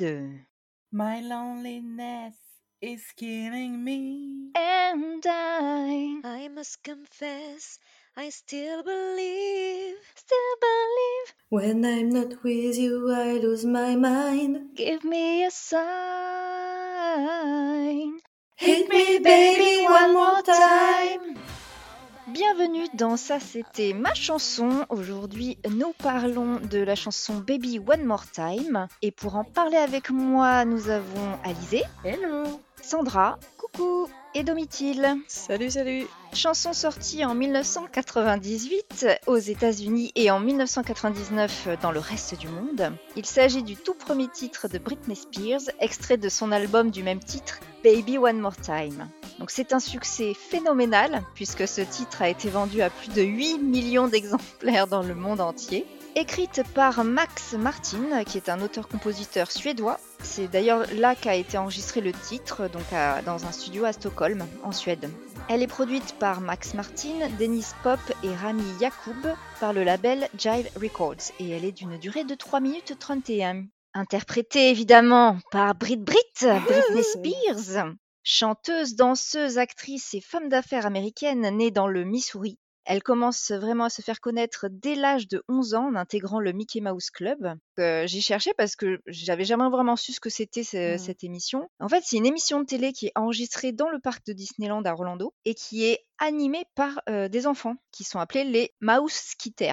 1, 2. My loneliness is killing me. And I I must confess, I still believe. still believe. When I'm not with you, I lose my mind. Give me a sign. Hit me, baby, one more time. Bienvenue dans Ça c'était ma chanson. Aujourd'hui nous parlons de la chanson Baby One More Time. Et pour en parler avec moi, nous avons Alizé, Hello. Sandra, coucou, et Domitil. Salut, salut. Chanson sortie en 1998 aux États-Unis et en 1999 dans le reste du monde. Il s'agit du tout premier titre de Britney Spears, extrait de son album du même titre, Baby One More Time. Donc c'est un succès phénoménal puisque ce titre a été vendu à plus de 8 millions d'exemplaires dans le monde entier. Écrite par Max Martin, qui est un auteur-compositeur suédois. C'est d'ailleurs là qu'a été enregistré le titre, donc à- dans un studio à Stockholm, en Suède. Elle est produite par Max Martin, Dennis Pop et Rami Yacoub par le label Jive Records et elle est d'une durée de 3 minutes 31. Interprétée évidemment par Brit Brit, Britney Spears, chanteuse, danseuse, actrice et femme d'affaires américaine née dans le Missouri. Elle commence vraiment à se faire connaître dès l'âge de 11 ans en intégrant le Mickey Mouse Club. Euh, J'y cherchais parce que j'avais jamais vraiment su ce que c'était ce- Mhm. cette émission. En fait, c'est une émission de télé qui est enregistrée dans le parc de Disneyland à Orlando et qui est animée par euh, des enfants qui sont appelés les Mouse Skitters.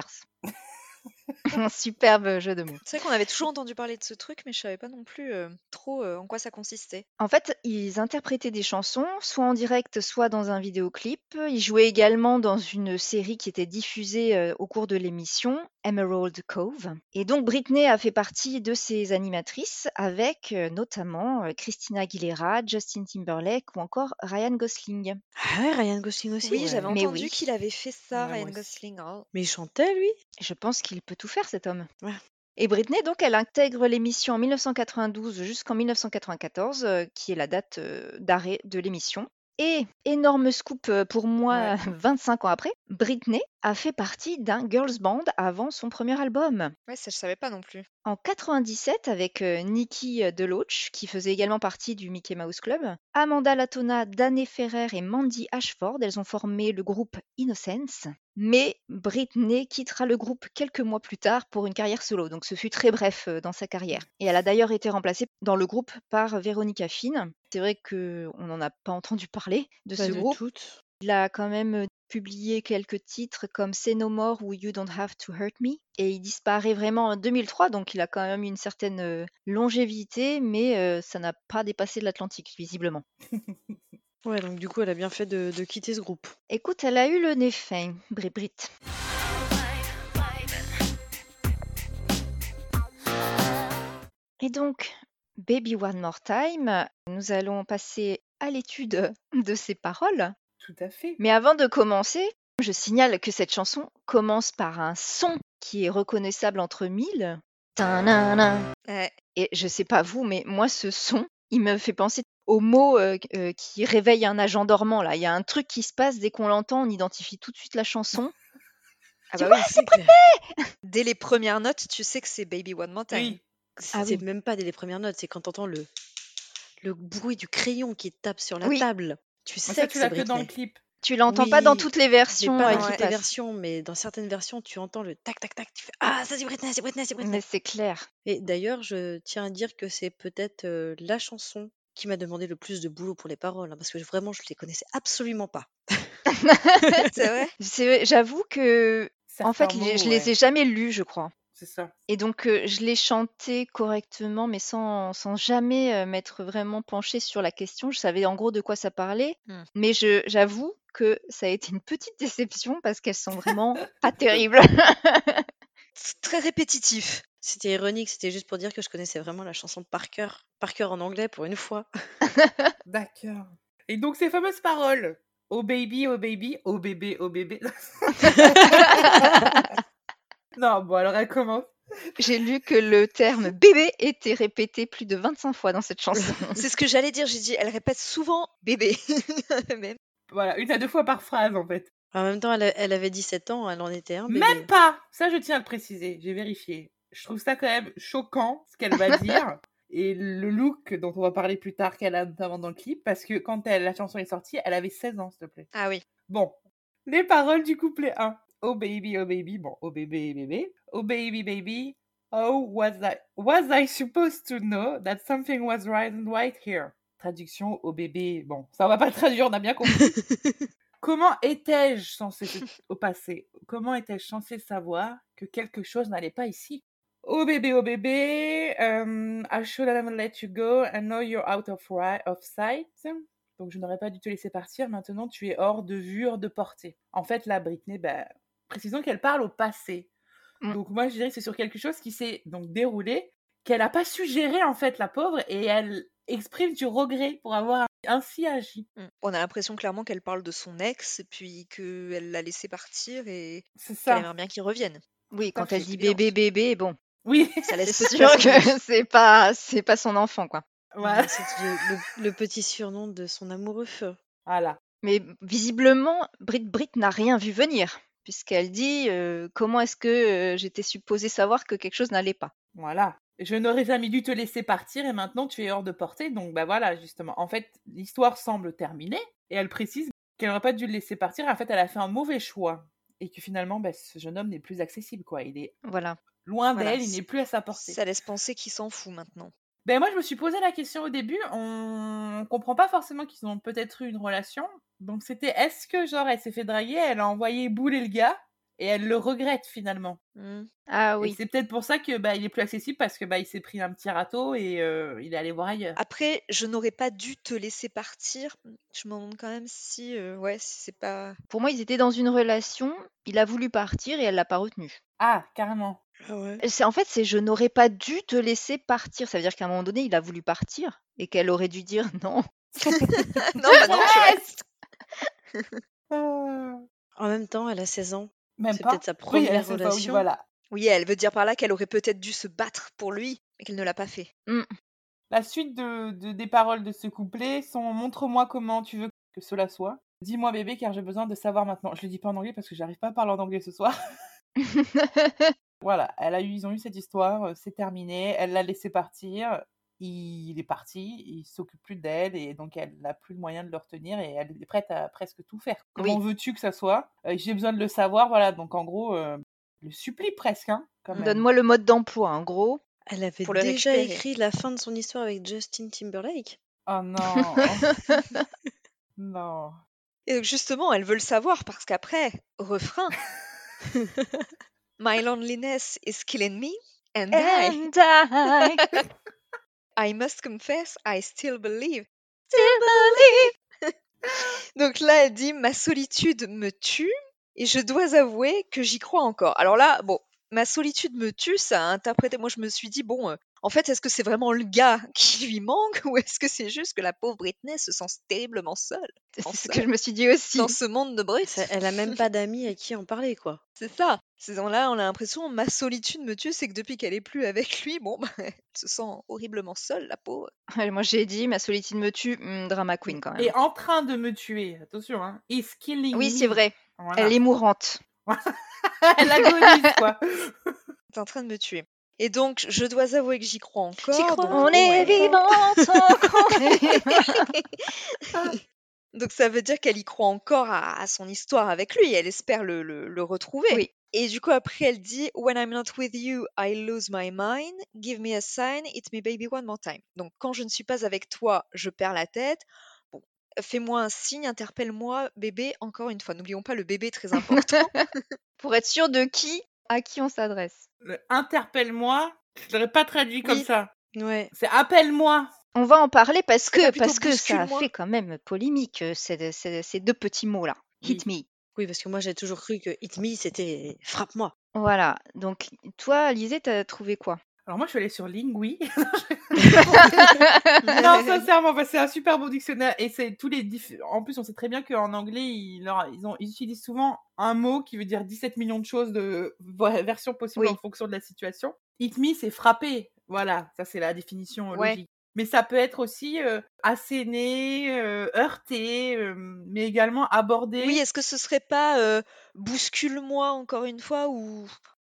Un superbe jeu de mots. C'est vrai qu'on avait toujours entendu parler de ce truc, mais je savais pas non plus euh, trop euh, en quoi ça consistait. En fait, ils interprétaient des chansons, soit en direct, soit dans un vidéoclip. Ils jouaient également dans une série qui était diffusée euh, au cours de l'émission, Emerald Cove. Et donc, Britney a fait partie de ces animatrices avec euh, notamment euh, Christina Aguilera, Justin Timberlake ou encore Ryan Gosling. Ah ouais, Ryan Gosling aussi. Oui, ouais. j'avais entendu oui. qu'il avait fait ça, Ouais, Ryan. Gosling. Oh. Mais il chantait, lui? Je pense qu'il peut tout faire, cet homme. Ouais. Et Britney, donc, elle intègre l'émission en 1992 jusqu'en 1994, euh, qui est la date euh, d'arrêt de l'émission. Et énorme scoop euh, pour moi, 25 ans après, Britney a fait partie d'un girls band avant son premier album. Ouais, ça je savais pas non plus. En 97, avec euh, Nikki euh, DeLoach, qui faisait également partie du Mickey Mouse Club, Amanda Latona, Danny Ferrer et Mandy Ashford, elles ont formé le groupe Innocence. Mais Britney quittera le groupe quelques mois plus tard pour une carrière solo, donc ce fut très bref euh, dans sa carrière. Et elle a d'ailleurs été remplacée dans le groupe par Veronica Finn. C'est vrai qu'on n'en a pas entendu parler de Pas ce de groupe. Il a quand même publié quelques titres comme Say No More ou You Don't Have to Hurt Me. Et il disparaît vraiment en 2003, donc il a quand même une certaine longévité, mais ça n'a pas dépassé l'Atlantique, visiblement. Ouais, donc du coup, elle a bien fait de, de quitter ce groupe. Écoute, elle a eu le nez fin, Brit Brit. Et donc, Baby One More Time, nous allons passer à l'étude de ses paroles. Tout à fait. Mais avant de commencer, je signale que cette chanson commence par un son qui est reconnaissable entre mille. Ouais. Et je sais pas vous, mais moi, ce son, il me fait penser au mot euh, euh, qui réveille un agent dormant. Là, il y a un truc qui se passe dès qu'on l'entend, on identifie tout de suite la chanson. Ah Tu bah oui, c'est clair. Dès les premières notes, tu sais que c'est Baby One More Time. Oui. Ah c'est oui. même pas dès les premières notes, c'est quand t'entends le, le bruit du crayon qui tape sur la Oui. table. Tu sais ça, que tu l'as que dans le clip. Tu l'entends pas dans toutes les versions pas dans toutes les versions, mais dans certaines versions, tu entends le tac tac tac. Tu fais Ah, ça c'est Britney, c'est Britney, c'est Britney. Mais c'est clair. Et d'ailleurs, je tiens à dire que c'est peut-être euh, la chanson qui m'a demandé le plus de boulot pour les paroles, hein, parce que vraiment, je les connaissais absolument pas. c'est vrai? J'avoue que, en fait, mots, je les ouais, ai jamais lus, je crois. C'est ça. Et donc, euh, je l'ai chanté correctement, mais sans, sans jamais euh, m'être vraiment penchée sur la question. Je savais en gros de quoi ça parlait, Hmm. mais j'avoue que ça a été une petite déception parce qu'elles sont vraiment pas terribles. C'est très répétitif. C'était ironique, c'était juste pour dire que je connaissais vraiment la chanson par cœur. Par cœur en anglais, pour une fois. D'accord. Et donc, ces fameuses paroles. Oh baby, oh baby, oh bébé, oh bébé. non, bon, alors elle commence. J'ai lu que le terme bébé était répété plus de 25 fois dans cette chanson. C'est ce que j'allais dire. J'ai dit, elle répète souvent bébé. Même. Voilà, une à deux fois par phrase, en fait. En même temps, elle, elle avait 17 ans, elle en était un bébé. Même pas Ça, je tiens à le préciser. J'ai vérifié. je trouve ça quand même choquant ce qu'elle va dire et le look dont on va parler plus tard qu'elle a notamment dans le clip parce que quand elle, la chanson est sortie, elle avait 16 ans, s'il te plaît. Ah oui. Bon, les paroles du couplet 1. Oh baby, oh baby, bon, oh bébé, bébé. Oh baby, baby. Oh, was I, was I supposed to know that something was right and right here? Traduction, oh bébé, bon, ça on va pas le traduire, on a bien compris. Comment étais-je censé au passé? Comment étais-je censé savoir que quelque chose n'allait pas ici? Oh bébé, oh bébé, um, I should have let you go and now you're out of, sight. Donc je n'aurais pas dû te laisser partir, maintenant tu es hors de vue, hors de portée. En fait, là, Britney, bah, précisons qu'elle parle au passé. Mm. Donc moi, je dirais que c'est sur quelque chose qui s'est donc déroulé, qu'elle n'a pas su gérer, en fait, la pauvre, et elle exprime du regret pour avoir ainsi agi. Mm. On a l'impression clairement qu'elle parle de son ex, puis qu'elle l'a laissé partir et qu'elle aimerait bien qu'il revienne. Oui, quand elle dit bébé, bébé, bon, Oui, Ça laisse sûr que c'est pas, c'est pas son enfant, quoi. voilà. C'est le, le- le petit surnom de son amoureux. voilà. Mais visiblement, Brit Brit n'a rien vu venir, puisqu'elle dit euh, comment est-ce que euh, j'étais supposée savoir que quelque chose n'allait pas? Voilà. Je n'aurais jamais dû te laisser partir et maintenant tu es hors de portée. Donc, bah voilà, justement. En fait, l'histoire semble terminée et elle précise qu'elle n'aurait pas dû le laisser partir. En fait, elle a fait un mauvais choix et que finalement, bah, ce jeune homme n'est plus accessible, quoi. Il est Voilà. loin Voilà, d'elle, il n'est plus à sa portée. Ça laisse penser qu'il s'en fout maintenant. Ben moi, je me suis posé la question au début. On comprend pas forcément qu'ils ont peut-être eu une relation. Donc, c'était est-ce que, genre, elle s'est fait draguer, elle a envoyé bouler le gars et elle le regrette finalement. Mm. Ah oui. c'est peut-être pour ça que bah, il est plus accessible parce que bah, il s'est pris un petit râteau et euh, il est allé voir ailleurs. Après, je n'aurais pas dû te laisser partir. Je me demande quand même si, euh, ouais, si c'est pas. Pour moi, ils étaient dans une relation, il a voulu partir et elle l'a pas retenu. Ah, carrément. Ah ouais. C'est en fait, c'est je n'aurais pas dû te laisser partir. Ça veut dire qu'à un moment donné, il a voulu partir et qu'elle aurait dû dire non. non, bah non, je reste. Euh, En même temps, elle a 16 ans. Même C'est pas. peut-être sa Oui, première elle, pas- relation. voilà. Oui, elle veut dire par là qu'elle aurait peut-être dû se battre pour lui, mais qu'elle ne l'a pas fait. La suite de, de- des paroles de ce couplet sont Montre-moi comment tu veux que cela soit. Dis-moi bébé car j'ai besoin de savoir maintenant. Je le dis pas en anglais parce que j'arrive pas à parler en anglais ce soir. Voilà, elle a eu, ils ont eu cette histoire, euh, c'est terminé, elle l'a laissé partir, il est parti, il s'occupe plus d'elle et donc elle n'a plus le moyen de le retenir et elle est prête à presque tout faire. Comment Oui. veux-tu que ça soit? Euh, J'ai besoin de le savoir, voilà, donc en gros, euh, le supplie presque, hein. Donne-moi le mode d'emploi, en gros. Elle avait Pour déjà écrit la fin de son histoire avec Justin Timberlake. Oh non Non Et donc, justement, elle veut le savoir parce qu'après, refrain. My loneliness is killing me, and I, And I I must confess, I still believe. still believe. Donc là, elle dit Ma solitude me tue et je dois avouer que j'y crois encore. Alors là, bon, ma solitude me tue, ça a interprété. Moi, je me suis dit Bon, euh, en fait, est-ce que c'est vraiment le gars qui lui manque ou est-ce que c'est juste que la pauvre Britney se sent terriblement seule C'est ce que je me suis dit aussi. dans ce monde de Brit Ça- elle a même pas d'amis à qui en parler, quoi. C'est ça. Dans là, on a l'impression ma solitude me tue, c'est que depuis qu'elle est plus avec lui, bon, bah, elle se sent horriblement seule, la pauvre. Ouais, Moi, j'ai dit, ma solitude me tue, hmm, drama queen quand même. Et en train de me tuer, attention, hein, is killing Oui, c'est vrai. Voilà. Elle est mourante. Elle agonise, quoi T'es en train de me tuer. Et donc, je dois avouer que j'y crois encore. J'y crois. donc, On est vivante. Donc ça veut dire qu'elle y croit encore à, à son histoire avec lui. Elle espère le, le- le retrouver. Oui. Et du coup, après, elle dit When I'm not with you, I lose my mind. Give me a sign. Hit me baby one more time. Donc, quand je ne suis pas avec toi, je perds la tête. Bon, fais-moi un signe, interpelle-moi, bébé, encore une fois. N'oublions pas le bébé très important. Pour être sûr de qui, à qui on s'adresse. Le Interpelle-moi, je l'aurais pas traduit comme Oui. ça. Ouais. C'est appelle-moi. On va en parler parce Pas que, parce que ça a fait quand même polémique, euh, ces, ces- ces deux petits mots-là. Hit me. Oui, parce que moi, j'ai toujours cru que Hit Me, c'était frappe-moi. Voilà. Donc, toi, Lisée, t'as trouvé quoi? Alors moi, je suis allée sur Lingui. non, sincèrement, bah, c'est un super bon dictionnaire et c'est tous les diff- En plus, on sait très bien qu'en anglais, ils, leur- ils, ont, ils utilisent souvent un mot qui veut dire 17 millions de choses de versions possibles Oui. en fonction de la situation. Hit me, c'est frapper. Voilà, ça c'est la définition euh, Ouais. logique. Mais ça peut être aussi euh, asséner, euh, heurter, euh, mais également aborder. oui, est-ce que ce serait pas euh, bouscule-moi encore une fois ou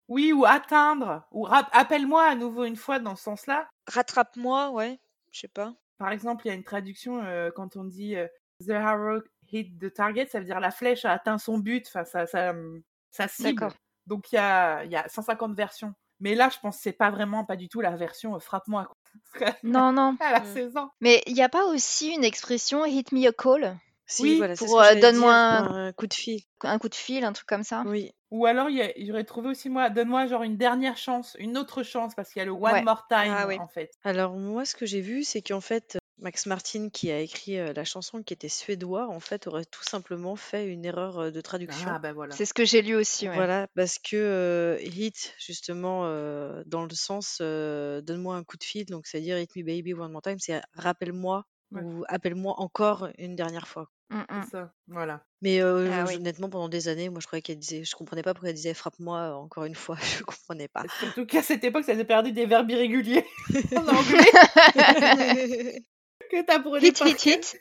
Oui, ou atteindre, ou appelle-moi à nouveau une fois dans ce sens-là. Rattrape-moi, ouais, je sais pas. Par exemple, il y a une traduction euh, quand on dit euh, The arrow hit the target, ça veut dire la flèche a atteint son but, enfin, ça, ça, hum, ça cible. D'accord. Donc il y a, y a 150 versions. Mais là, je pense que c'est pas vraiment, pas du tout la version euh, frappe-moi. Non, non. a Mm. 16 ans. Mais il n'y a pas aussi une expression hit me a call Si, Oui, voilà, pour, euh, donne-moi un coup de fil. Un coup de fil, un truc comme ça Oui. Ou alors, j'aurais trouvé aussi, moi, donne-moi genre une dernière chance, une autre chance, parce qu'il y a le one Ouais. more time, Ah oui. en fait. Alors moi, ce que j'ai vu, c'est qu'en fait, Max Martin, qui a écrit euh, la chanson, qui était suédois, en fait, aurait tout simplement fait une erreur euh, de traduction. Ah, bah voilà. C'est ce que j'ai lu aussi, ouais. Voilà, parce que euh, hit, justement, euh, dans le sens euh, donne-moi un coup de fil, donc c'est-à-dire hit me baby one more time, c'est rappelle-moi Ouais. ou appelle-moi encore une dernière fois. Mm, mm. C'est ça, voilà. Mais euh, Ah je- oui. honnêtement, pendant des années, moi, je croyais qu'elle disait, je comprenais pas pourquoi elle disait frappe-moi euh, encore une fois, je comprenais pas. Surtout qu'à cette époque, ça avait perdu des verbes irréguliers en anglais que t'apprenais Hit, par hit, cœur. hit.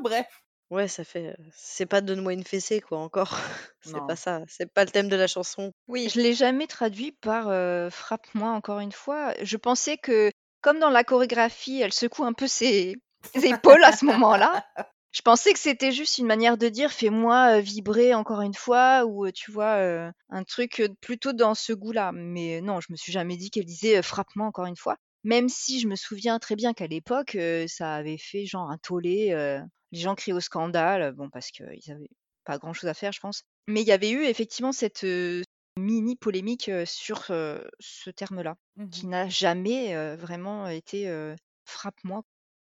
Bref. Ouais, ça fait. euh, C'est pas donne-moi une fessée, quoi, encore. C'est Non. pas ça. C'est pas le thème de la chanson. Oui. Je l'ai jamais traduit par euh, frappe-moi encore une fois. Je pensais que, comme dans la chorégraphie, elle secoue un peu ses épaules à ce moment-là. Je pensais que c'était juste une manière de dire fais-moi euh, vibrer encore une fois ou euh, tu vois euh, un truc plutôt dans ce goût-là. Mais non, je me suis jamais dit qu'elle disait frappe-moi encore une fois. Même si je me souviens très bien qu'à l'époque, euh, ça avait fait genre un tollé. euh, les gens crient au scandale, bon parce qu'ils avaient pas grand-chose à faire, je pense. Mais il y avait eu effectivement cette euh, mini polémique sur euh, ce terme-là, qui Mhm. n'a jamais euh, vraiment été euh, frappe-moi.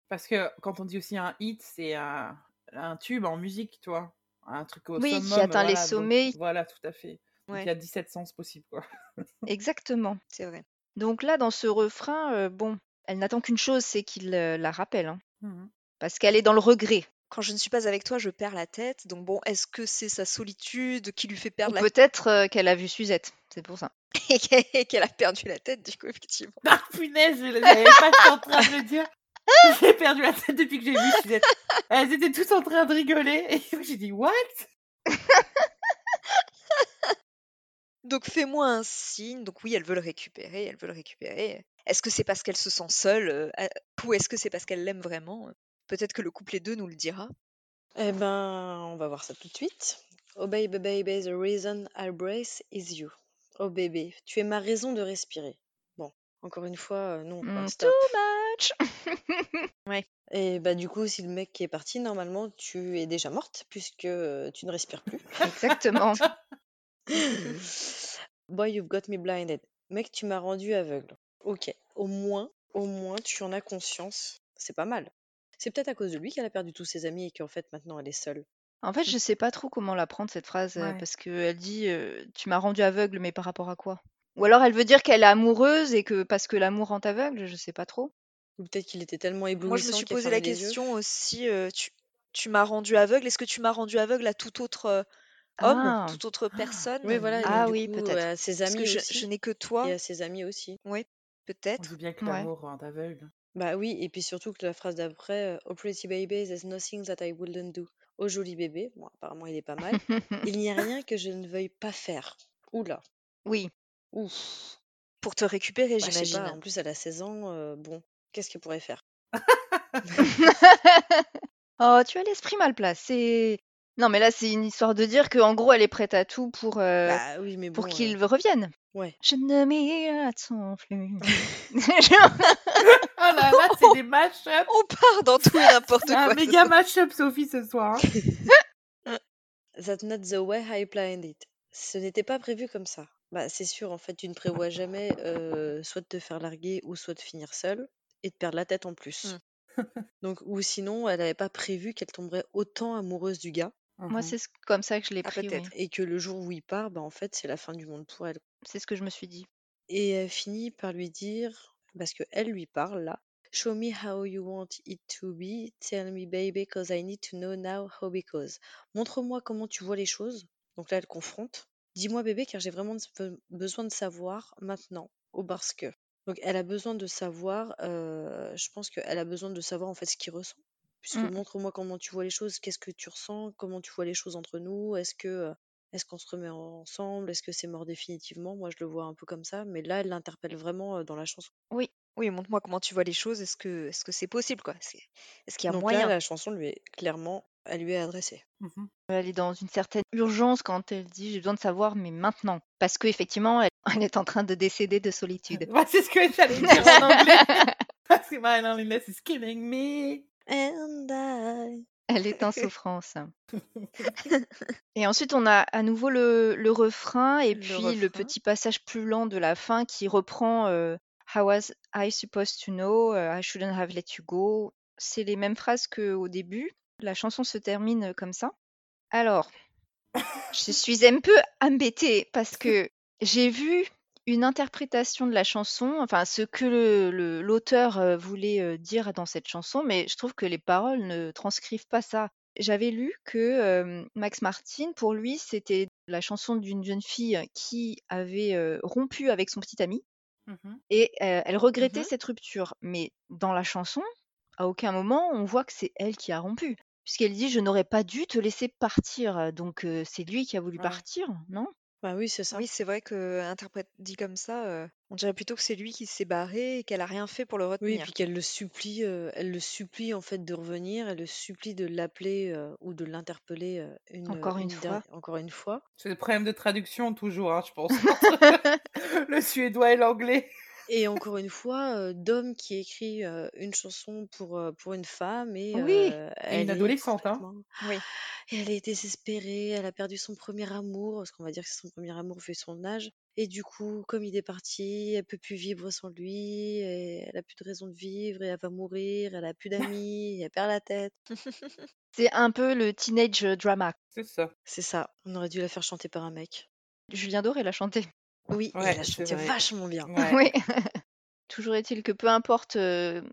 Parce que quand on dit aussi un hit, c'est un, un tube en musique, tu vois? Un truc au Oui, qui atteint les donc, sommets. voilà, tout à fait. Donc il y a 17 sens possibles, quoi. Exactement. C'est vrai. Donc là, dans ce refrain, euh, bon, elle n'attend qu'une chose, c'est qu'il euh, la rappelle, hein, Mhm. parce qu'elle est dans le regret. Quand je ne suis pas avec toi, je perds la tête. Donc bon, est-ce que c'est sa solitude qui lui fait Ou perdre la peut-être euh, qu'elle a vu Suzette, c'est pour ça. et qu'elle a perdu la tête, du coup, effectivement. Ah, punaise, je l'avais pas en train de le dire. J'ai perdu la tête depuis que j'ai vu. Elles étaient toutes en train de rigoler. Et j'ai dit, what? Donc fais-moi un signe. Donc oui, elle veut le récupérer, elle veut le récupérer. Est-ce que c'est parce qu'elle se sent seule euh, ou est-ce que c'est parce qu'elle l'aime vraiment? Peut-être que le couplet 2 nous le dira. Eh ben, on va voir ça tout de suite. Oh baby, baby, the reason I brace is you. Oh bébé, tu es ma raison de respirer. Encore une fois, euh, non, Mm, stop. too much. Et bah du coup, si le mec qui est parti, normalement, tu es déjà morte puisque euh, tu ne respires plus. Exactement. Boy, you've got me blinded. Mec, tu m'as rendu aveugle. Ok, au moins, au moins, tu en as conscience. C'est pas mal. C'est peut-être à cause de lui qu'elle a perdu tous ses amis et qu'en fait, maintenant, elle est seule. En fait, je sais pas trop comment la prendre cette phrase euh, Ouais. parce qu'elle dit euh, tu m'as rendu aveugle, mais par rapport à quoi? Ou alors elle veut dire qu'elle est amoureuse et que parce que l'amour rend aveugle, je sais pas trop. Ou peut-être qu'il était tellement Moi, je me éblouissant suis posé la yeux. question aussi. euh, tu tu m'as rendu aveugle. Est-ce que tu m'as rendu aveugle à tout autre euh, homme, Ah, toute autre personne? Oui, voilà, et donc ah oui, peut-être. à ses Parce que amis je, aussi. je n'ai que Et toi. à ses amis aussi. Oui, On peut-être. dit bien que Ouais. l'amour rend aveugle. Bah oui, et puis surtout que la phrase d'après, euh, Oh pretty baby, there's nothing that I wouldn't do. Oh joli bébé, bon apparemment il est pas mal. Il n'y a rien que je ne veuille pas faire. Oula, oui. Ouf. Pour te récupérer, Bah, je sais pas, j'imagine. en plus elle a 16 ans, euh, bon, qu'est-ce qu'elle pourrait faire? oh, tu as l'esprit mal placé. Non, mais là, c'est une histoire de dire qu'en gros, elle est prête à tout pour, euh, Bah oui, mais pour qu'il revienne. ouais. Je ne m'y attends plus. Oh là là, c'est des mash-up. On part dans tout et n'importe C'est un quoi. ce méga soir. mash-up, Sophie, ce soir. hein. That's not the way I planned it. Ce n'était pas prévu comme ça. Bah c'est sûr, en fait, tu ne prévois jamais soit de te faire larguer ou soit de finir seule et de perdre la tête en plus. Mm. Donc, ou sinon, elle n'avait pas prévu qu'elle tomberait autant amoureuse du gars Moi, Mhm. c'est ce- comme ça que je l'ai Ah, pris, oui. peut-être. et que le jour où il part, bah en fait, c'est la fin du monde pour elle. C'est ce que je me suis dit. Et elle finit par lui dire, parce que elle lui parle là, Show me how you want it to be. Tell me, baby, cause I need to know now how because. Montre-moi comment tu vois les choses. Donc là, elle confronte. Dis-moi, bébé, car j'ai vraiment de- besoin de savoir maintenant, au parce que. Donc elle a besoin de savoir, je pense qu'elle a besoin de savoir en fait ce qu'il ressent. Puisque Mm. montre-moi comment tu vois les choses, qu'est-ce que tu ressens, comment tu vois les choses entre nous, est-ce que est-ce qu'on se remet ensemble? Est-ce que c'est mort définitivement? Moi, je le vois un peu comme ça, mais là, elle l'interpelle vraiment, heu, dans la chanson. Oui. Oui, montre-moi comment tu vois les choses. Est-ce que est-ce que c'est possible, quoi? C'est est-ce qu'il y a Donc moyen? là, la chanson lui est clairement elle lui est adressée. Mmh Elle est dans une certaine urgence quand elle dit: «J'ai besoin de savoir, mais maintenant». Parce qu'effectivement, elle elle est en train de décéder de solitude. Ouais, c'est ce que j'allais dire en anglais. Parce que my loneliness is killing me. And I Elle est en souffrance. Et ensuite, on a à nouveau le le refrain et Le puis le petit passage plus lent de la fin qui reprend, heu: «How was I supposed to know? Heu, I shouldn't have let you go». C'est les mêmes phrases qu'au début. La chanson se termine, comme ça. Alors, je suis un peu embêtée parce que j'ai vu une interprétation de la chanson, enfin ce que l'auteur, heu, voulait, heu, dire dans cette chanson, mais je trouve que les paroles ne transcrivent pas ça. J'avais lu que, Max Martin, pour lui, c'était la chanson d'une jeune fille qui avait, rompu avec son petit ami Mmh et elle regrettait Mmh cette rupture. Mais dans la chanson, à aucun moment on voit que c'est elle qui a rompu. Puisqu'elle dit: «Je n'aurais pas dû te laisser partir», donc c'est lui qui a voulu Ouais. partir, non? Bah oui, c'est ça. Oui, c'est vrai que interprète dit comme ça, on dirait plutôt que c'est lui qui s'est barré et qu'elle a rien fait pour le Oui, et retenir. puis qu'elle le supplie, elle le supplie, en fait, de revenir. Elle le supplie de l'appeler, ou de l'interpeller, une, Encore une fois. encore une fois. C'est le problème de traduction toujours, hein, je pense, entre le suédois et l'anglais. Et encore une fois, heu, Dom qui écrit, heu, une chanson pour, heu, pour une femme et Oui. Et une elle est adolescente, hein. complètement Oui. elle est désespérée, elle a perdu son premier amour, parce qu'on va dire que c'est son premier amour vu son âge et du coup, comme il est parti, elle peut plus vivre sans lui et elle a plus de raison de vivre et elle va mourir, elle a plus d'amis, elle perd la tête. C'est un peu le teenage drama. C'est ça. C'est ça, on aurait dû la faire chanter par un mec. Julien Doré l'a chanté. Oui, Ouais, elle a c'est chanté vrai. vachement bien. Ouais. Oui. Toujours est-il que peu importe, ce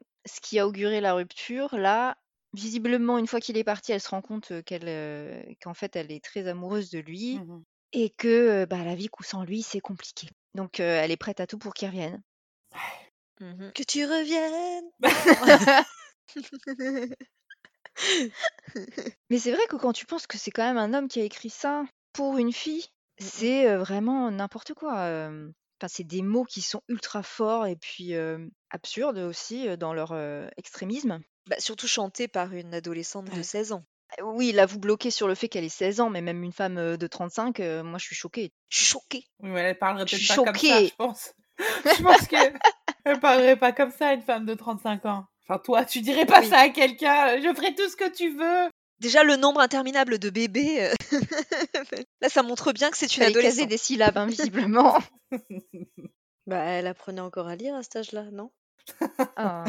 qui a auguré la rupture, là, visiblement, une fois qu'il est parti, elle se rend compte, qu'elle, qu'en fait, elle est très amoureuse de lui Mmh et que, bah, la vie coup sans lui, c'est compliqué. Donc elle est prête à tout pour qu'il revienne. Mmh Que tu reviennes! Mais c'est vrai que quand tu penses que c'est quand même un homme qui a écrit ça pour une fille, Mmh mh. c'est, heu, vraiment n'importe quoi, hem. Enfin, c'est des mots qui sont ultra forts et puis, hem, absurdes aussi, heu, dans leur, heu, extrémisme. Bah, surtout chanté par une adolescente de Ouais. 16 ans. Heu, oui, là, vous bloquez sur le fait qu'elle ait 16 ans, mais même une femme, heu, de 35, heu, moi je suis choquée. Je suis choquée. Oui, mais elle parlerait Je peut-être suis pas comme ça, choquée. je pense. Je pense qu'elle parlerait pas comme ça à une femme de 35 ans. Enfin, toi, tu dirais pas Oui. ça à quelqu'un, heu: «Je ferai tout ce que tu veux». Déjà le nombre interminable de bébés, heu, là ça montre bien que c'est une adolescente. des syllabes, hein, visiblement. Bah, elle apprenait encore à lire à cet âge-là, non? Ah.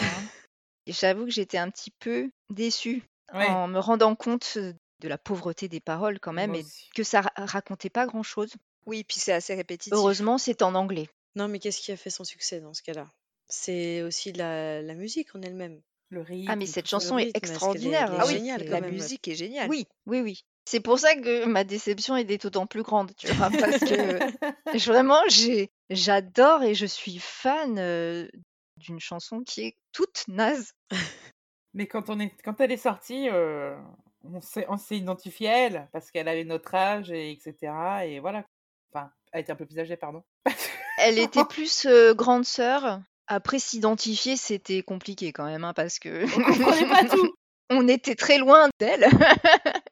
J'avoue que j'étais un petit peu déçue Ouais. en me rendant compte, de la pauvreté des paroles quand même Moi et aussi. que ça ra racontait pas grand-chose. Oui, puis c'est assez répétitif. Heureusement, c'est en anglais. Non, mais qu'est-ce qui a fait son succès dans ce cas-là? C'est aussi la la musique en elle-même. Le rythme, Ah mais cette chanson est extraordinaire, est Ah oui, la même. musique est géniale. oui, oui, oui. C'est pour ça que ma déception est d'autant plus grande, tu vois? Parce que je vraiment j'ai j'adore et je suis fan, heu, d'une chanson qui est toute naze. Mais quand on est quand elle est sortie, heu, on s'est on s'est identifié à elle parce qu'elle avait notre âge et et voilà. Enfin, elle était un peu plus âgée, pardon. Elle était plus, heu, grande sœur. Après s'identifier, c'était compliqué quand même, hein, parce que On comprenait pas tout. on était très loin d'elle.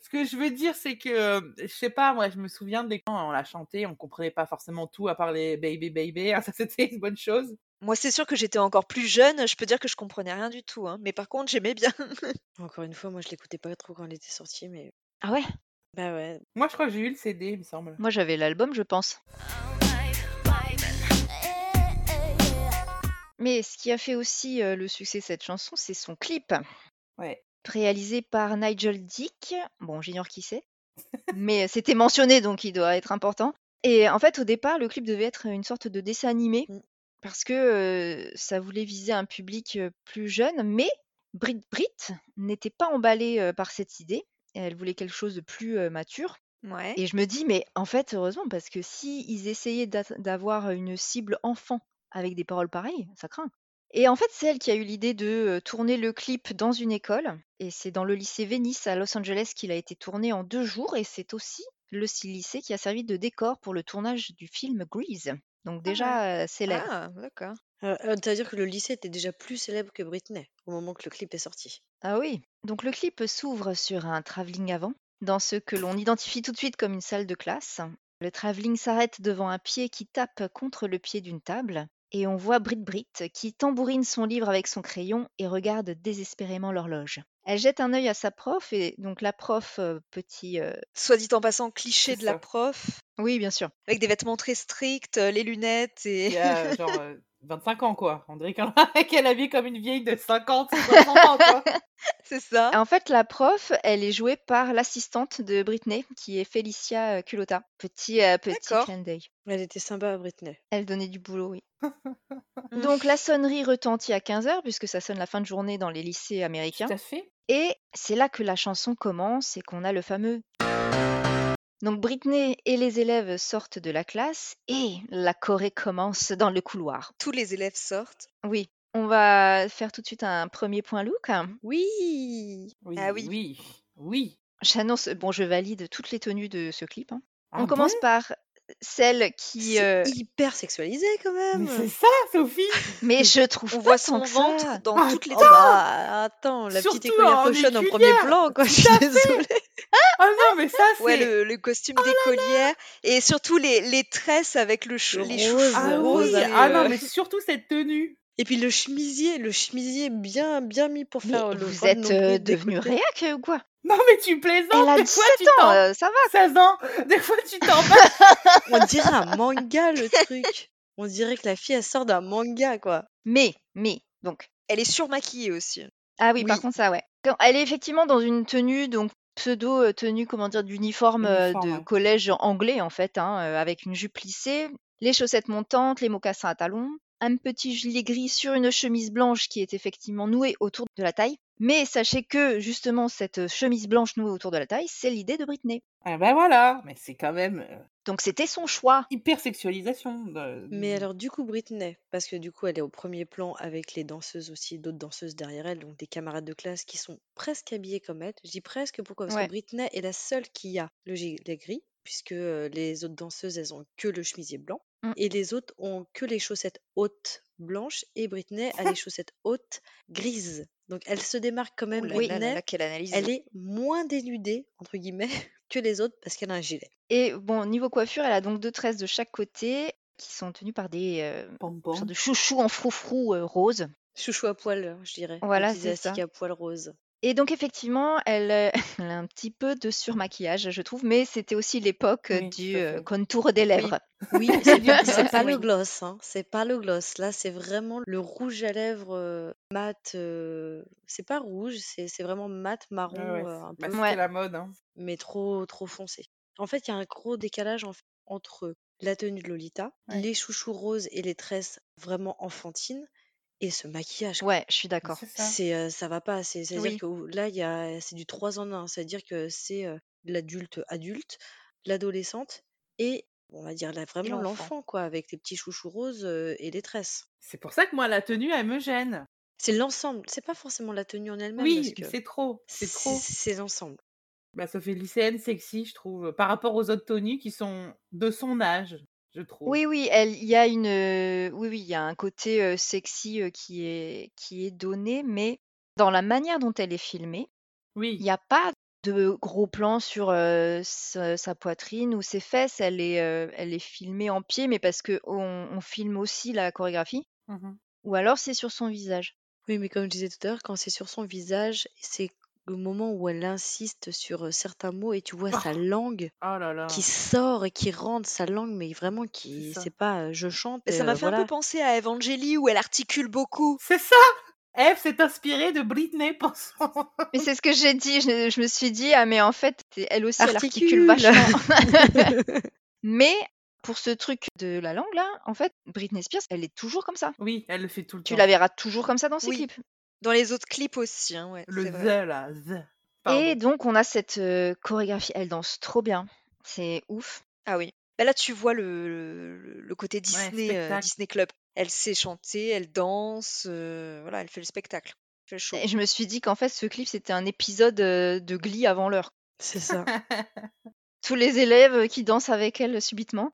Ce que je veux dire, c'est que, je sais pas, moi, je me souviens des quand on l'a chanté, on comprenait pas forcément tout à part les baby baby, hein, ça c'était une bonne chose. Moi, c'est sûr que j'étais encore plus jeune, je peux dire que je comprenais rien du tout, hein, mais par contre, j'aimais bien. Encore une fois, moi je l'écoutais pas trop quand elle était sortie, mais Ah ouais? bah ouais. Moi, je crois que j'ai eu le CD, il me semble. Moi j'avais l'album, je pense. Mais ce qui a fait aussi, le succès de cette chanson, c'est son clip. Ouais. Réalisé par Nigel Dick. Bon, j'ignore qui c'est, mais c'était mentionné donc il doit être important et en fait, au départ, le clip devait être une sorte de dessin animé Mmh. parce que, ça voulait viser un public, plus jeune, mais Brit Brit n'était pas emballée, par cette idée. Elle voulait quelque chose de plus, mature Ouais. et je me dis: «Mais en fait, heureusement parce que s'ils essayaient d'at d'avoir une cible enfant avec des paroles pareilles, ça craint» et en fait, c'est elle qui a eu l'idée de, tourner le clip dans une école et c'est dans le lycée Venice à Los Angeles qu'il a été tourné en 2 jours et c'est aussi le lycée qui a servi de décor pour le tournage du film Grease. Donc déjà euh, célèbre. Ah, d'accord. Euh, euh, C'est-à-dire que le lycée était déjà plus célèbre que Britney au moment que le clip est sorti. Ah oui. Donc le clip s'ouvre sur un travelling avant, dans ce que l'on identifie tout de suite comme une salle de classe. Le travelling s'arrête devant un pied qui tape contre le pied d'une table. Et on voit Brit Brit qui tambourine son livre avec son crayon et regarde désespérément l'horloge. Elle jette un œil à sa prof et donc la prof, euh, petit... euh, Soit dit en passant, cliché de la prof, Oui, bien sûr. avec des vêtements très stricts, euh, les lunettes et. Il y a genre euh, 25 ans, quoi. On dirait qu'elle habille comme une vieille de 50, 60 ans, quoi. C'est ça. En fait, la prof, elle est jouée par l'assistante de Britney, qui est Felicia euh, Culotta. Petit, euh, petit D'accord. clin d'œil. Elle était sympa, Britney. Elle donnait du boulot, oui. Donc la sonnerie retentit à 15h, puisque ça sonne la fin de journée dans les lycées américains. Tout à fait. Et c'est là que la chanson commence et qu'on a le fameux. Donc Britney et les élèves sortent de la classe et la choré commence dans le couloir. Tous les élèves sortent. Oui, on va faire tout de suite un premier point look. Oui Oui, Ah oui. oui, oui. J'annonce, bon, je valide toutes les tenues de ce clip. hein. Ah On commence par celle qui. C'est euh, hyper sexualisé quand Mais même c'est ça, Sophie. Mais je trouve On pas voit son ventre dans Ah, toutes les Oh bah, attends, la petite écolière en cochonne en premier plan, quoi, je suis désolée. Ah non, mais ça, c'est... Ouais, le, le costume d'écolière. Et surtout les, les tresses avec le chou- Le les rose, chouchous Ah rose oui, roses. avec, ah non, mais surtout cette tenue. Et puis le chemisier, le chemisier bien, bien mis pour Mais faire le vous êtes euh, devenu réac euh, ou quoi? Non, mais tu plaisantes. Elle a des fois, 17 tu ans, t'en... euh, ça va. 16 ans. Des fois, tu t'en. On dirait un manga le truc. On dirait que la fille elle sort d'un manga quoi. Mais, mais, donc. Elle est surmaquillée aussi. Ah oui, par contre, ça, ouais. Elle est effectivement dans une tenue, donc pseudo euh, tenue, comment dire, d'uniforme euh, Uniforme, de ouais. collège anglais, en fait, hein, euh, avec une jupe plissée, les chaussettes montantes, les mocassins à talons, un petit gilet gris sur une chemise blanche qui est effectivement nouée autour de la taille. Mais sachez que, justement, cette chemise blanche nouée autour de la taille, c'est l'idée de Britney. Ah ben voilà. Mais c'est quand même euh, Donc c'était son choix. hyper sexualisation. de- Mais alors du coup Britney, parce que du coup elle est au premier plan avec les danseuses aussi, d'autres danseuses derrière elle, donc des camarades de classe qui sont presque habillées comme elle. Je dis presque pourquoi? Parce Ouais. que Britney est la seule qui a le gilet gris, puisque euh, les autres danseuses elles ont que le chemisier blanc, Mm. et les autres ont que les chaussettes hautes blanches, et Britney a les chaussettes hautes grises. Donc elle se démarque quand même, là Britney. là là, quelle analyse. Elle est moins dénudée, entre guillemets, que les autres parce qu'elle a un gilet. Et bon, niveau coiffure, elle a donc deux tresses de chaque côté qui sont tenues par des euh, de chouchous en froufrou euh, rose. Chouchou à poil, je dirais. Voilà, c'est ça. à poil rose. Et donc effectivement, elle, euh, elle a un petit peu de surmaquillage, je trouve, mais c'était aussi l'époque euh, tout du à euh, fait. contour des lèvres. Oui, c'est pas, c'est gloss, pas oui. le gloss, hein. C'est pas le gloss. Là, c'est vraiment le rouge à lèvres euh, mat. euh, C'est pas rouge, c'est c'est vraiment mat marron, Ouais, ouais, c'est- un bah, peu, c'était Ouais. la mode. Hein. mais trop trop foncé. En fait, il y a un gros décalage en fait, entre la tenue de Lolita, Ouais. les chouchous roses et les tresses vraiment enfantines, et ce maquillage. quoi. Ouais, je suis Mais d'accord. C'est ça. C'est euh, ça va pas. C'est à dire Oui. que ou- là, il y a c'est du 3 en 1. C'est à dire que c'est euh, l'adulte adulte, l'adolescente et on va dire là Et vraiment l'enfant. l'enfant quoi, avec les petits chouchous roses euh, et les tresses. C'est pour ça que moi, la tenue, elle me gêne. C'est l'ensemble, c'est pas forcément la tenue en elle-même parce Oui, que c'est trop. C'est c'est trop. c'est l'ensemble. Bah, ça fait lycéenne sexy, je trouve, par rapport aux autres tenues qui sont de son âge, je trouve. Oui, oui, elle, il y a une, euh, oui, oui, il y a un côté euh, sexy euh, qui est, qui est donné, mais dans la manière dont elle est filmée, il Oui. n'y a pas de gros plans sur euh, sa, sa poitrine ou ses fesses. Elle est, euh, elle est filmée en pied, mais parce que on, on filme aussi la chorégraphie, Mhm. ou alors c'est sur son visage. Oui, mais comme je disais tout à l'heure, quand c'est sur son visage, c'est le moment où elle insiste sur euh, certains mots et tu vois sa Oh, langue là là, qui sort et qui rentre sa langue, mais vraiment c'est qui, ça. c'est pas euh, je chante, Mais ça euh, m'a fait un peu penser à Evangélie où elle articule beaucoup. C'est ça Eve s'est inspirée de Britney pour son... Mais c'est ce que j'ai dit. Je, je me suis dit, ah, mais en fait, c'est- elle aussi, elle articule Articule vachement. mais pour ce truc de la langue là, en fait, Britney Spears, elle est toujours comme ça. Oui, elle le fait tout le Tu temps. la verras toujours comme ça dans ses Oui. clips. Dans les autres clips aussi, hein, ouais, Le c'est the, vrai. là, the. Et donc, on a cette euh, chorégraphie. Elle danse trop bien. C'est ouf. Ah oui. Bah là, tu vois le, le, le côté Ouais, Disney, euh. Disney Club. Elle sait chanter, elle danse, euh, voilà, elle fait le spectacle. Elle fait le show. Et je me suis dit qu'en fait, ce clip, c'était un épisode euh, de Glee avant l'heure. C'est ça. tous les élèves qui dansent avec elle subitement.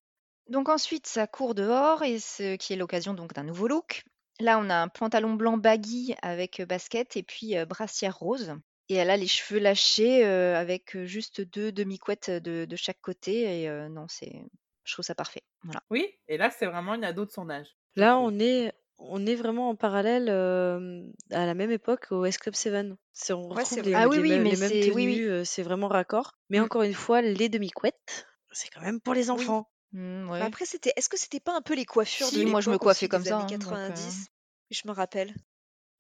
Donc ensuite, ça court dehors et ce qui est l'occasion donc d'un nouveau look. Là, on a un pantalon blanc baggy avec basket et puis brassière rose. Et elle a les cheveux lâchés avec juste deux demi-couettes de, de chaque côté. Et non, c'est, je trouve ça parfait. Voilà. Oui, et là, c'est vraiment une ado de son âge. Là, on est, on est vraiment en parallèle à la même époque au S Club 7. C'est, on Ouais, retrouve c'est les. Ah oui, les oui, mêmes, mais les mêmes c'est, oui, oui. tenues, c'est vraiment raccord. Mais Mm. encore une fois, les demi-couettes, c'est quand même pour les Oui. enfants. Mm, Bah ouais. après, c'était. Est-ce que c'était pas un peu les coiffures de Si, moi je me l'époque coiffais aussi comme des ça. années hein, donc, euh, 90 Je me rappelle.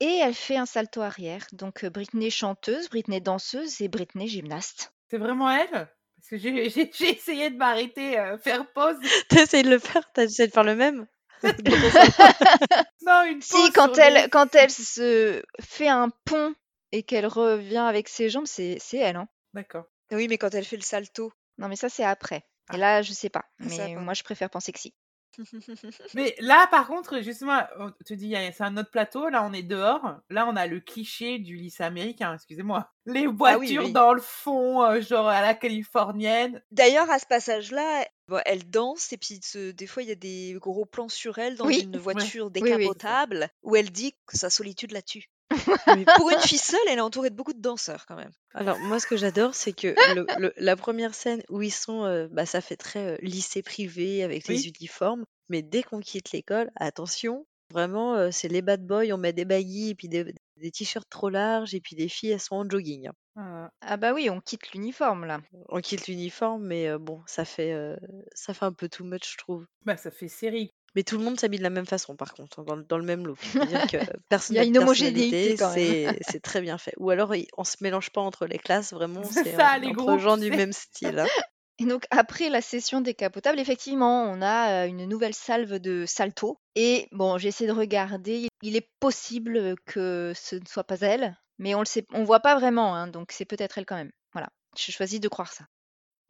Et elle fait un salto arrière. Donc euh, Britney chanteuse, Britney danseuse et Britney gymnaste. C'est vraiment elle? Parce que j'ai j'ai- j'ai essayé de m'arrêter, euh, faire pause. T'as essayé de le faire? T'as essayé de faire le même? Non, une pause Si, quand sur elle, les- quand elle se fait un pont et qu'elle revient avec ses jambes, c'est c'est elle. Hein. D'accord. Oui, mais quand elle fait le salto. Non, mais ça, c'est après. Ah. Et là, je sais pas. Ah, ça, Mais moi, je préfère penser que si. Mais là, par contre, justement, on te dit, c'est un autre plateau. Là, on est dehors. Là, on a le cliché du lycée américain, excusez-moi. Les voitures Ah oui. dans le fond, euh, genre à la californienne. D'ailleurs, à ce passage-là, bon, elle danse et puis ce- des fois, il y a des gros plans sur elle dans Oui. une voiture Oui, oui. décapotable où elle dit que sa solitude la tue. Mais Pour une fille seule, elle est entourée de beaucoup de danseurs quand même. Alors, moi, ce que j'adore, c'est que le- le- la première scène où ils sont, euh, bah, ça fait très euh, lycée privé avec les uniformes. Mais dès qu'on quitte l'école, attention, vraiment, euh, c'est les bad boys, on met des baggy et puis des, des t-shirts trop larges et puis les filles, elles sont en jogging. hein. Voilà. Ah bah oui, on quitte l'uniforme, là. On quitte l'uniforme, mais euh, bon, ça fait, euh, ça fait un peu too much, je trouve. Bah, ça fait série. Mais tout le monde s'habille de la même façon, par contre, hein, dans, le- dans le même look. C'est-à-dire que personne Il y a n'a de une homogénéité personnalité, quand même. c'est c'est très bien fait. Ou alors, il- on se mélange pas entre les classes, vraiment, C'est c'est ça, euh, les entre groupes, gens du même style. hein. Et donc, après la session décapotable, effectivement, on a euh, une nouvelle salve de salto. Et bon, j'ai essayé de regarder. Il est possible que ce ne soit pas elle, mais on le sait, on voit pas vraiment, hein, donc c'est peut-être elle quand même. Voilà, je choisis de croire ça.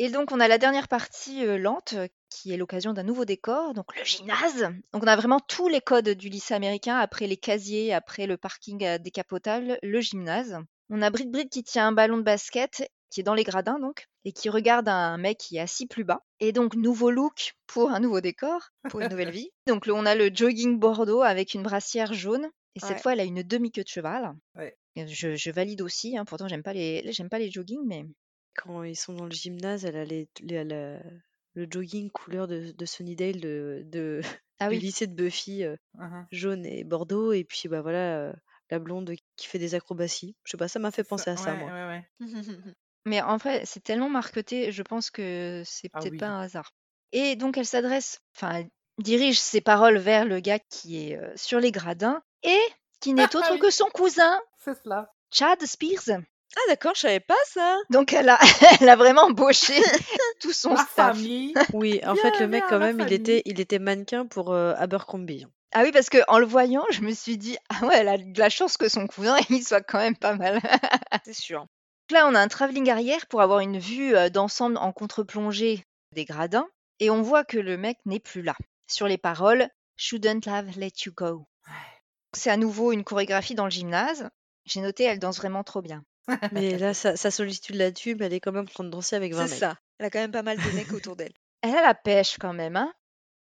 Et donc, on a la dernière partie euh, lente, euh, qui est l'occasion d'un nouveau décor, donc le gymnase. Donc, on a vraiment tous les codes du lycée américain, après les casiers, après le parking euh, décapotable, le gymnase. On a Brit Brit qui tient un ballon de basket, qui est dans les gradins donc, et qui regarde un mec qui est assis plus bas. Et donc, nouveau look pour un nouveau décor. Pour une nouvelle vie. Donc, on a le jogging bordeaux avec une brassière jaune. Et cette Ouais. fois, elle a une demi-queue de cheval. Ouais. Je, je valide aussi, hein, pourtant, j'aime pas les, j'aime pas les joggings, mais Quand ils sont dans le gymnase, elle a les- les- la- le jogging couleur de, de Sunnydale de, de- ah du oui, lycée de Buffy, euh, jaune et bordeaux. Et puis, bah voilà, euh, la blonde qui fait des acrobaties. Je sais pas, ça m'a fait penser à ça, ouais, moi. ouais, ouais. mais en vrai, c'est tellement marqueté, je pense que c'est Ah peut-être oui. pas un hasard. Et donc, elle s'adresse, enfin, elle dirige ses paroles vers le gars qui est euh, sur les gradins et qui n'est autre Oui. que son cousin, C'est cela. Chad Spears. Ah d'accord, je savais pas ça. Donc, elle a, elle a vraiment embauché tout son staff. famille. Oui, en fait, le mec, quand même, il était, il était mannequin pour euh, Abercrombie. Ah oui, parce que en le voyant, je me suis dit, ah ouais, elle a de la chance que son cousin, il soit quand même pas mal. C'est sûr. Donc là, on a un travelling arrière pour avoir une vue euh, d'ensemble en contre-plongée des gradins. Et on voit que le mec n'est plus là. Sur les paroles, Shouldn't have let you go. C'est à nouveau une chorégraphie dans le gymnase. J'ai noté, elle danse vraiment trop bien. Mais là, sa, sa solitude là-dessus, mais elle est quand même en train de danser avec 20 C'est mecs. ça. Elle a quand même pas mal de mecs autour d'elle. Elle a la pêche quand même. Hein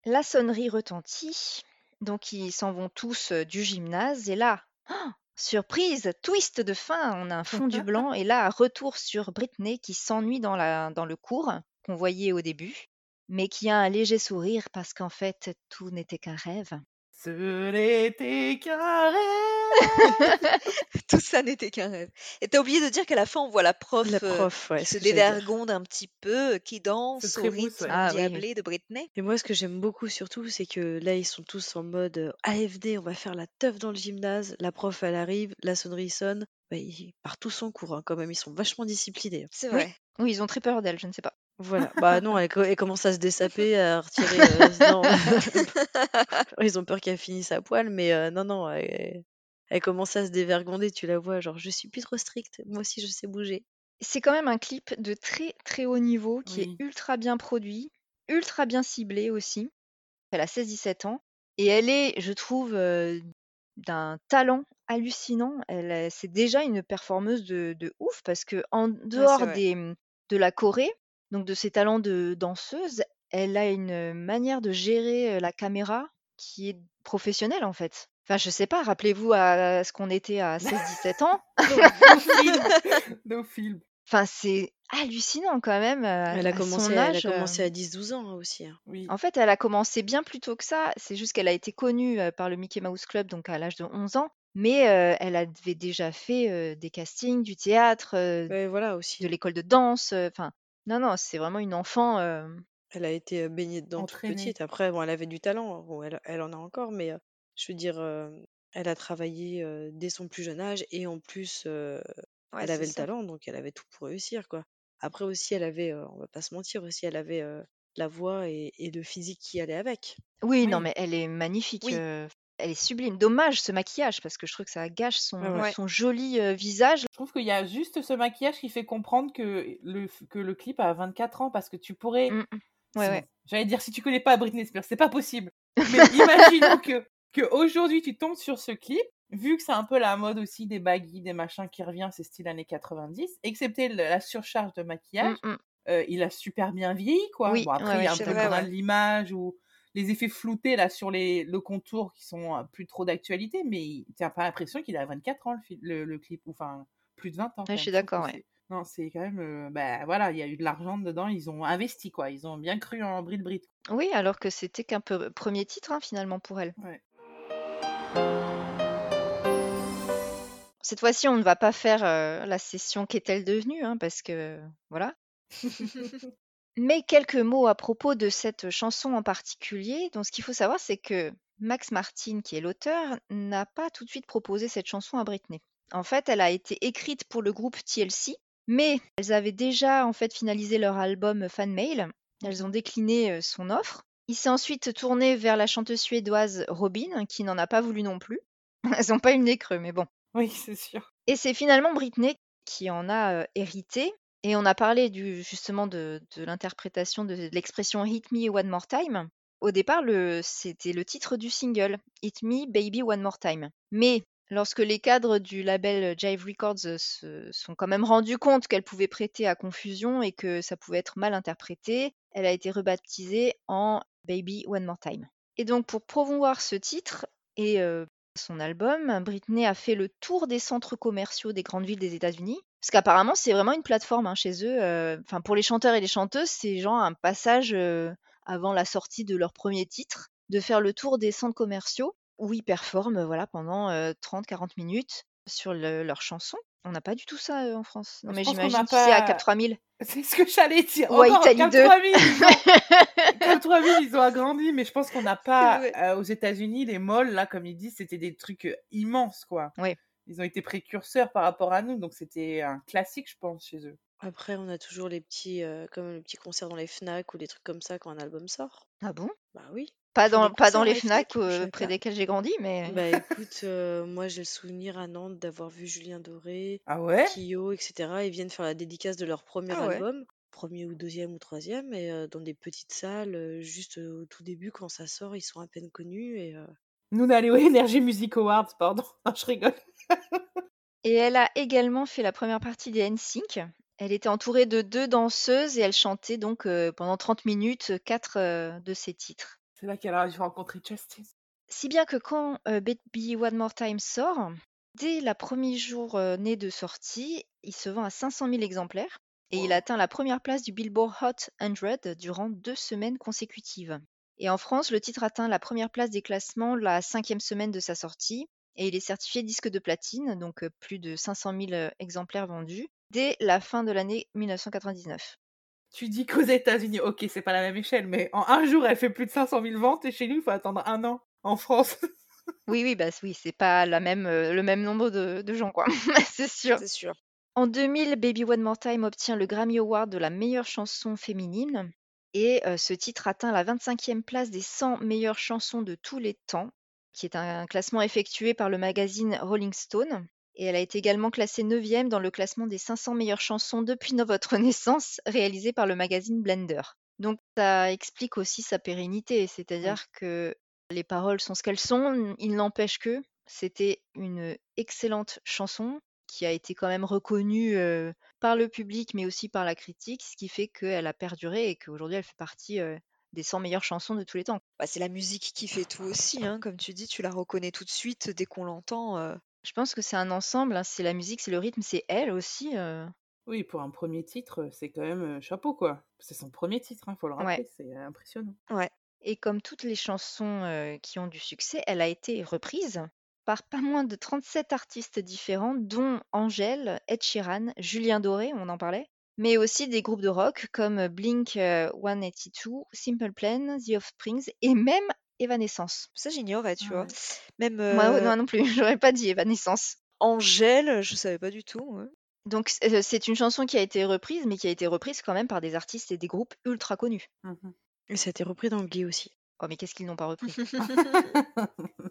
la sonnerie retentit. Donc ils s'en vont tous euh, du gymnase. Et là, oh, surprise, twist de fin, on a un fond du blanc. Et là, retour sur Britney qui s'ennuie dans, la, dans le cours qu'on voyait au début, mais qui a un léger sourire parce qu'en fait, tout n'était qu'un rêve. Ce n'était qu'un rêve. Tout ça n'était qu'un rêve. Et t'as oublié de dire qu'à la fin, on voit la prof, La euh, prof, ouais, qui ce se dévergonde un petit peu, qui danse C'est au rythme ouais. Ah oui. diablé de Britney. Et moi, ce que j'aime beaucoup surtout, c'est que là, ils sont tous en mode euh, AFD, on va faire la teuf dans le gymnase. La prof, elle arrive, la sonnerie sonne. Bah, ils partent tous en cours, hein, quand même. Ils sont vachement disciplinés. C'est Oui. vrai. Oui, ils ont très peur d'elle, je ne sais pas. Voilà. Bah non, elle, co- elle commence à se dessaper, à retirer. euh, non. ils ont peur qu'elle finisse à poil, mais euh, non, non. Elle, elle commence à se dévergonder, tu la vois. Genre, je suis plus trop stricte. Moi aussi, je sais bouger. C'est quand même un clip de très très haut niveau qui Oui. est ultra bien produit, ultra bien ciblé aussi. Elle a 16-17 ans et elle est, je trouve, euh, d'un talent hallucinant. Elle, est- c'est déjà une performeuse de, de ouf parce que en dehors vrai. des, de la Corée, donc de ses talents de danseuse, elle a une manière de gérer la caméra qui est professionnelle en fait. Enfin, je sais pas, rappelez-vous à ce qu'on était à 16-17 ans. Nos films. Nos films. Enfin, c'est hallucinant quand même. Elle a à son commencé, elle a âge. commencé à 10-12 ans hein, aussi. hein. Oui. En fait, elle a commencé bien plus tôt que ça. C'est juste qu'elle a été connue par le Mickey Mouse Club, donc à l'âge de 11 ans. Mais euh, elle avait déjà fait euh, des castings, du théâtre, euh, Ouais, voilà de aussi. l'école de danse. euh, Enfin, non, non, c'est vraiment une enfant. euh, Elle a été baignée dedans toute Entraînée. petite. Après, bon, elle avait du talent. hein. Bon, elle, elle en a encore, mais je veux dire, elle a travaillé dès son plus jeune âge et en plus, Ouais, elle c'est avait le ça. talent, donc elle avait tout pour réussir, quoi. Après aussi, elle avait, euh, on va pas se mentir aussi, elle avait la voix et, et le physique qui allait avec. Oui, non, Oui. mais elle est magnifique. Oui. Elle est sublime. Dommage ce maquillage, parce que je trouve que ça gâche son, Ouais, son joli euh, visage. Je trouve qu'il y a juste ce maquillage qui fait comprendre que le, que le clip a 24 ans parce que tu pourrais. Mm, mm. Ouais, si- ouais. J'allais dire, si tu connais pas Britney Spears, c'est pas possible. Mais imaginons que, que aujourd'hui tu tombes sur ce clip, vu que c'est un peu la mode aussi des baggy, des machins qui revient, c'est style années 90, excepté le- la surcharge de maquillage, Mm, mm. euh, il a super bien vieilli, quoi. Oui, bon, après, ouais, il y a Ouais, mal d'images ou les effets floutés là sur les, le contour qui sont plus trop d'actualité, mais il- t'as pas l'impression qu'il a 24 ans le, le, le clip, ou enfin plus de 20 ans. Ouais, je suis d'accord, ouais. Non, c'est quand même. euh, bah voilà, il y a eu de l'argent dedans, ils ont investi quoi, ils ont bien cru en Brit Brit. Oui, alors que c'était qu'un peu premier titre hein, finalement pour elle. Ouais. Cette fois-ci, on ne va pas faire euh, la session qu'est-elle devenue, hein, parce que voilà. Mais quelques mots à propos de cette chanson en particulier. Donc, ce qu'il faut savoir, c'est que Max Martin, qui est l'auteur, n'a pas tout de suite proposé cette chanson à Britney. En fait, elle a été écrite pour le groupe TLC, mais elles avaient déjà en fait finalisé leur album Fan Mail. Elles ont décliné euh, son offre. Il s'est ensuite tourné vers la chanteuse suédoise Robin, qui n'en a pas voulu non plus. Elles n'ont pas eu le nez creux, mais bon. Oui, c'est sûr. Et c'est finalement Britney qui en a euh, hérité. Et on a parlé du, justement de, l'interprétation de, l'expression Hit Me One More Time. Au départ, c'était le titre du single, Hit Me Baby One More Time. Mais lorsque les cadres du label Jive Records euh, se sont quand même rendus compte qu'elle pouvait prêter à confusion et que ça pouvait être mal interprété, elle a été rebaptisée en Baby One More Time. Et donc pour promouvoir ce titre et euh, son album, Britney a fait le tour des centres commerciaux des grandes villes des États-Unis. Parce qu'apparemment, c'est vraiment une plateforme hein, chez eux. euh, Enfin, pour les chanteurs et les chanteuses, c'est genre un passage euh, avant la sortie de leur premier titre, de faire le tour des centres commerciaux où ils performent euh, voilà, pendant 30-40 minutes sur le- leurs chansons. On n'a pas du tout ça euh, en France. Non, Je mais pense qu'on j'imagine, n'a tu sais, à pas- 4 3000. C'est ce que j'allais dire. Ou à Encore, Italie Cap 2. 3000, ils ont- Cap 3000, ils ont agrandi, mais je pense qu'on n'a pas Ouais. euh, aux États-Unis les malls là, comme ils disent, c'était des trucs euh, immenses quoi. Oui. Ils ont été précurseurs par rapport à nous, donc c'était un classique, je pense, chez eux. Après, on a toujours les petits, euh, comme les petits concerts dans les Fnac ou des trucs comme ça quand un album sort. Ah bon? Bah oui. Pas dans, pas les FNAC euh, près desquels j'ai grandi, mais... Bah écoute, euh, moi j'ai le souvenir à Nantes d'avoir vu Julien Doré, Ah ouais? Kyo, etc. Ils viennent faire la dédicace de leur premier Ah ouais? album, premier ou deuxième ou troisième, et euh, dans des petites salles, juste euh, au tout début quand ça sort, ils sont à peine connus. Et euh, Nous, au Energy Music Awards, pardon. Non, je rigole. Et elle a également fait la première partie des NSYNC. Elle était entourée de deux danseuses et elle chantait donc euh, pendant 30 minutes euh, quatre euh, de ses titres. C'est là qu'elle a dû rencontrer Justice. Si bien que quand euh, Baby One More Time sort, dès la premier jour euh, né de sortie, il se vend à 500 000 exemplaires et il atteint la première place du Billboard Hot 100 durant deux semaines consécutives. Et en France, le titre atteint la première place des classements la cinquième semaine de sa sortie et il est certifié disque de platine, donc euh, plus de 500 000 euh, exemplaires vendus, dès la fin de l'année 1999. Tu dis qu'aux États-Unis, ok, c'est pas la même échelle, mais en un jour, elle fait plus de 500 000 ventes et chez nous, il faut attendre un an en France. Oui, oui, bah oui, c'est pas la même, euh, le même nombre de, de gens, quoi. c'est sûr. C'est sûr. En 2000, Baby One More Time obtient le Grammy Award de la meilleure chanson féminine. Et euh, ce titre atteint la 25e place des 100 meilleures chansons de tous les temps, qui est un classement effectué par le magazine Rolling Stone. Et elle a été également classée 9e dans le classement des 500 meilleures chansons depuis votre naissance, réalisé par le magazine Blender. Donc ça explique aussi sa pérennité, c'est-à-dire que les paroles sont ce qu'elles sont, il n'empêche que c'était une excellente chanson qui a été quand même reconnue euh, par le public, mais aussi par la critique, ce qui fait qu'elle a perduré et qu'aujourd'hui elle fait partie euh, des 100 meilleures chansons de tous les temps. Bah, c'est la musique qui fait tout aussi, hein, comme tu dis, tu la reconnais tout de suite dès qu'on l'entend. euh. Je pense que c'est un ensemble, hein, c'est la musique, c'est le rythme, c'est elle aussi. euh. Oui, pour un premier titre, c'est quand même euh, chapeau, quoi. C'est son premier titre, il faut le Ouais. rappeler, c'est impressionnant. Et comme toutes les chansons euh, qui ont du succès, elle a été reprise par pas moins de 37 artistes différents, dont Angèle, Ed Sheeran, Julien Doré, on en parlait, mais aussi des groupes de rock comme Blink euh, 182, Simple Plan, The Offsprings et même Evanescence. Ça, j'ignorais, tu vois. Même Moi, euh, moi non plus, j'aurais pas dit Evanescence. Angèle, je savais pas du tout. ouais. Donc euh, c'est une chanson qui a été reprise, mais qui a été reprise quand même par des artistes et des groupes ultra connus. Mhm. Et ça a été repris dans Glee aussi. Oh mais qu'est-ce qu'ils n'ont pas repris?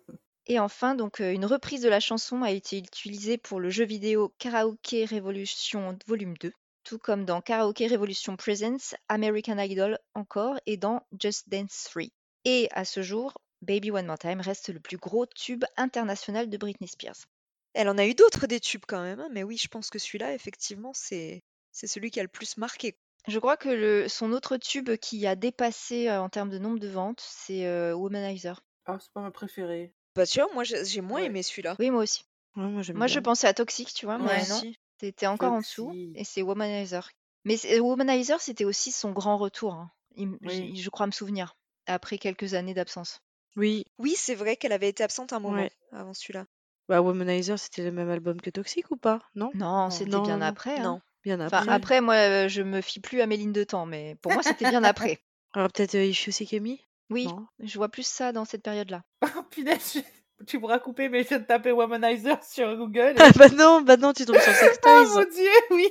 Et enfin, donc, euh, une reprise de la chanson a été utilisée pour le jeu vidéo Karaoke Revolution Volume 2, tout comme dans Karaoke Revolution Presents, American Idol encore, et dans Just Dance 3. Et à ce jour, Baby One More Time reste le plus gros tube international de Britney Spears. Elle en a eu d'autres des tubes quand même, hein, mais oui, je pense que celui-là, effectivement, c'est c'est celui qui a le plus marqué. Je crois que le, son autre tube qui a dépassé euh, en termes de nombre de ventes, c'est euh, Womanizer. Ah, c'est pas ma préférée. Bah tu vois, moi j'ai j'ai moins Ouais. aimé celui-là. Oui, moi aussi. Ouais, moi j'aime Moi, je bien. pensais à Toxic, tu vois, Moi mais non, aussi. c'était encore en dessous, Toxic. et c'est Womanizer. Mais c'est- Womanizer, c'était aussi son grand retour, hein. Il m- Oui. j- je crois me souvenir, après quelques années d'absence. Oui, Oui, c'est vrai qu'elle avait été absente un moment Ouais. avant celui-là. bah Womanizer, c'était le même album que Toxic ou pas? Non? Non, c'était Non, bien non, non. après. hein. Non. Bien Enfin, après. après, moi, euh, je me fie plus à Méline de temps, mais pour moi, c'était bien après. Alors peut-être euh, If You Seek Me Oui, Non? je vois plus ça dans cette période-là. Oh, punaise, je- tu pourras couper, mais je viens de taper Womanizer sur Google. Ah bah non, bah non, tu tombes sur Oh mon dieu, oui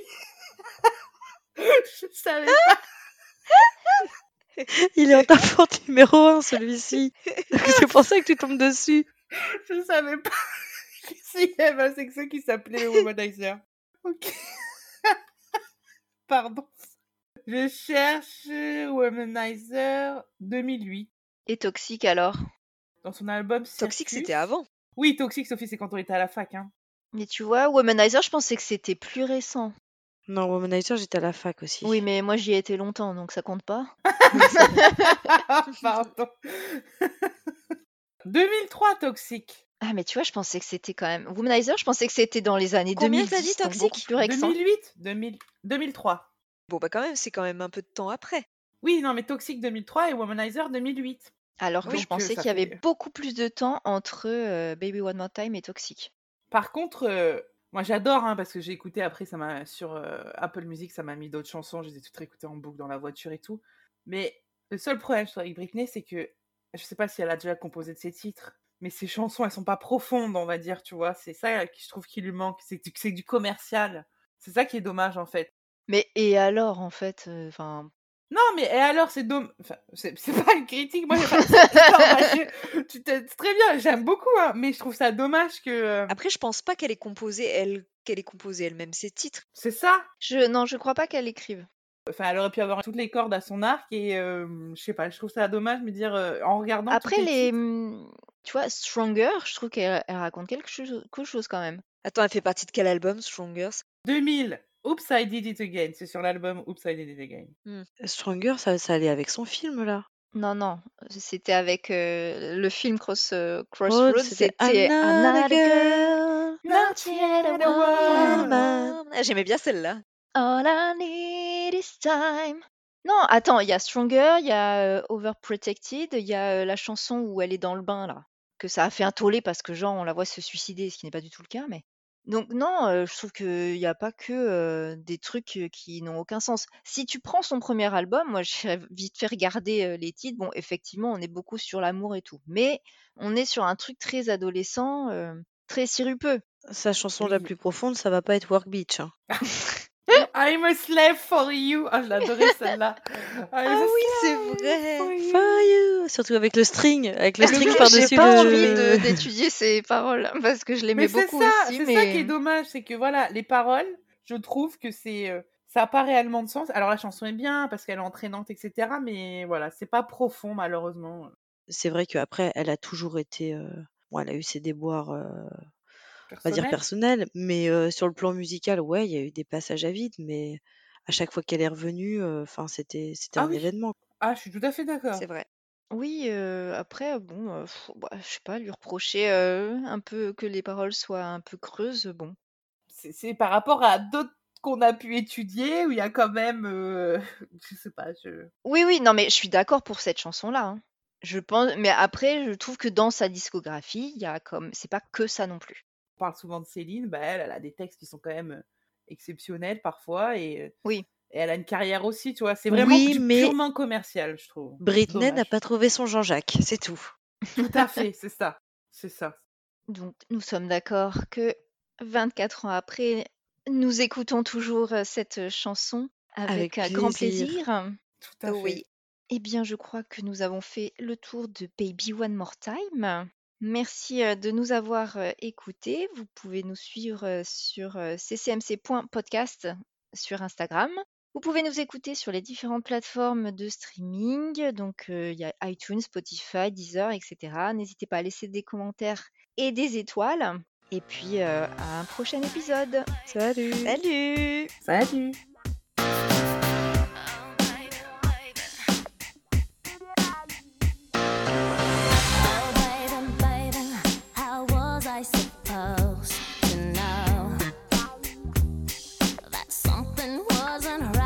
Je savais pas. Il est en tapant numéro 1 celui-ci. Donc, C'est pour ça que tu tombes dessus. Je savais pas. c'est que ceux qui s'appelaient Womanizer. Ok. Pardon. Je cherche Womanizer 2008. Et Toxic alors? Dans son album Toxic, c'était avant. Oui, Toxic, Sophie, c'est quand on était à la fac. Hein. Mais tu vois, Womanizer, je pensais que c'était plus récent. Non, Womanizer, j'étais à la fac aussi. Oui, mais moi, j'y ai été longtemps, donc ça compte pas. Pardon. 2003, Toxic. Ah, mais tu vois, je pensais que c'était quand même. Womanizer, je pensais que c'était dans les années Combien 2010, t'as dit, Toxic? plus récent. 2008 2000 2003. Bon bah quand même, c'est quand même un peu de temps après. Oui, non, mais Toxic 2003 et Womanizer 2008. Alors que je euh, pensais qu'il y avait fait- beaucoup plus de temps entre euh, Baby One More Time et Toxic. Par contre, euh, moi j'adore, hein, parce que j'ai écouté après, ça m'a sur euh, Apple Music, ça m'a mis d'autres chansons, je les ai toutes réécoutées en boucle dans la voiture et tout. Mais le seul problème je trouve, avec Britney, c'est que je sais pas si elle a déjà composé de ses titres, mais ses chansons, elles sont pas profondes, on va dire, tu vois. C'est ça qui je trouve qui lui manque, c'est du, c'est du commercial. C'est ça qui est dommage en fait. Mais et alors, en fait, euh, enfin, Non, mais et alors, c'est dommage. Enfin, c'est c'est pas une critique, moi j'ai pas. Non, moi, je- tu t'es- c'est très bien, j'aime beaucoup, hein, mais je trouve ça dommage que. euh, Après, je pense pas qu'elle ait composé elle qu'elle ait composé elle-même ses titres. C'est ça? je non, je crois pas qu'elle écrive. Enfin, elle aurait pu avoir toutes les cordes à son arc et euh, je sais pas, je trouve ça dommage de me dire euh, en regardant. tous Après les les, titres- hum, tu vois, Stronger, je trouve qu'elle elle raconte quelque chose, quelque chose quand même. Attends, elle fait partie de quel album, Stronger 2000, Oops, I Did It Again. C'est sur l'album Oops, I Did It Again. Stronger, ça, ça allait avec son film là. Non, non, c'était avec euh, le film Cross euh, Road, Crossroads, c'était c'était Another Another Girl. Not yet a woman. Ah, J'aimais bien celle-là. All I need is time. Non, attends, il y a Stronger, il y a euh, Overprotected, il y a euh, la chanson où elle est dans le bain là, que ça a fait un tollé parce que genre on la voit se suicider, ce qui n'est pas du tout le cas, mais donc non, je trouve qu'il n'y a pas que des trucs qui n'ont aucun sens. Si tu prends son premier album, moi j'ai vite fait regarder les titres. Bon, effectivement, on est beaucoup sur l'amour et tout, mais on est sur un truc très adolescent, très sirupeux. Sa chanson la plus profonde, ça va pas être Work Beach. hein. I'm a slave for you. Ah, je l'adorais celle-là. Ah oui, c'est vrai. For you. Surtout avec le string, avec le string par-dessus J'ai pas le. envie d'étudier ces paroles parce que je l'aimais Mais c'est beaucoup ça, aussi, c'est mais ça qui est dommage, c'est que voilà, les paroles, je trouve que c'est, euh, ça a pas réellement de sens. Alors la chanson est bien parce qu'elle est entraînante, etc. Mais voilà, c'est pas profond malheureusement. C'est vrai qu'après, elle a toujours été. euh, Bon, elle a eu ses déboires euh, on va dire Personnel mais euh, sur le plan musical, ouais, il y a eu des passages à vide, mais à chaque fois qu'elle est revenue, euh, enfin, c'était c'était Ah un oui. événement. Ah, je suis tout à fait d'accord. C'est vrai. Oui, euh, après, bon, euh, pff, bah, je sais pas, lui reprocher euh, un peu que les paroles soient un peu creuses, bon. C'est c'est par rapport à d'autres qu'on a pu étudier où il y a quand même, euh, je sais pas, je... Oui, oui, non, mais je suis d'accord pour cette chanson-là. hein. Je pense, mais après, je trouve que dans sa discographie, il y a comme, c'est pas que ça non plus. On parle souvent de Céline, bah elle, elle a des textes qui sont quand même euh, exceptionnels parfois et, euh, Oui. et elle a une carrière aussi, tu vois. C'est vraiment Oui, du- mais- purement commercial, je trouve. Britney n'a pas trouvé son Jean-Jacques, c'est tout. Tout à fait, c'est ça, c'est ça. Donc, nous sommes d'accord que 24 ans après, nous écoutons toujours euh, cette chanson avec, Avec un grand plaisir. plaisir. Tout à Oui. fait. Eh bien, je crois que nous avons fait le tour de Baby One More Time. Merci euh, de nous avoir euh, écoutés. Vous pouvez nous suivre euh, sur euh, ccmc.podcast sur Instagram. Vous pouvez nous écouter sur les différentes plateformes de streaming. Donc, euh, il y a iTunes, Spotify, Deezer, etc. N'hésitez pas à laisser des commentaires et des étoiles. Et puis, euh, à un prochain épisode. Salut Salut Salut something wasn't right.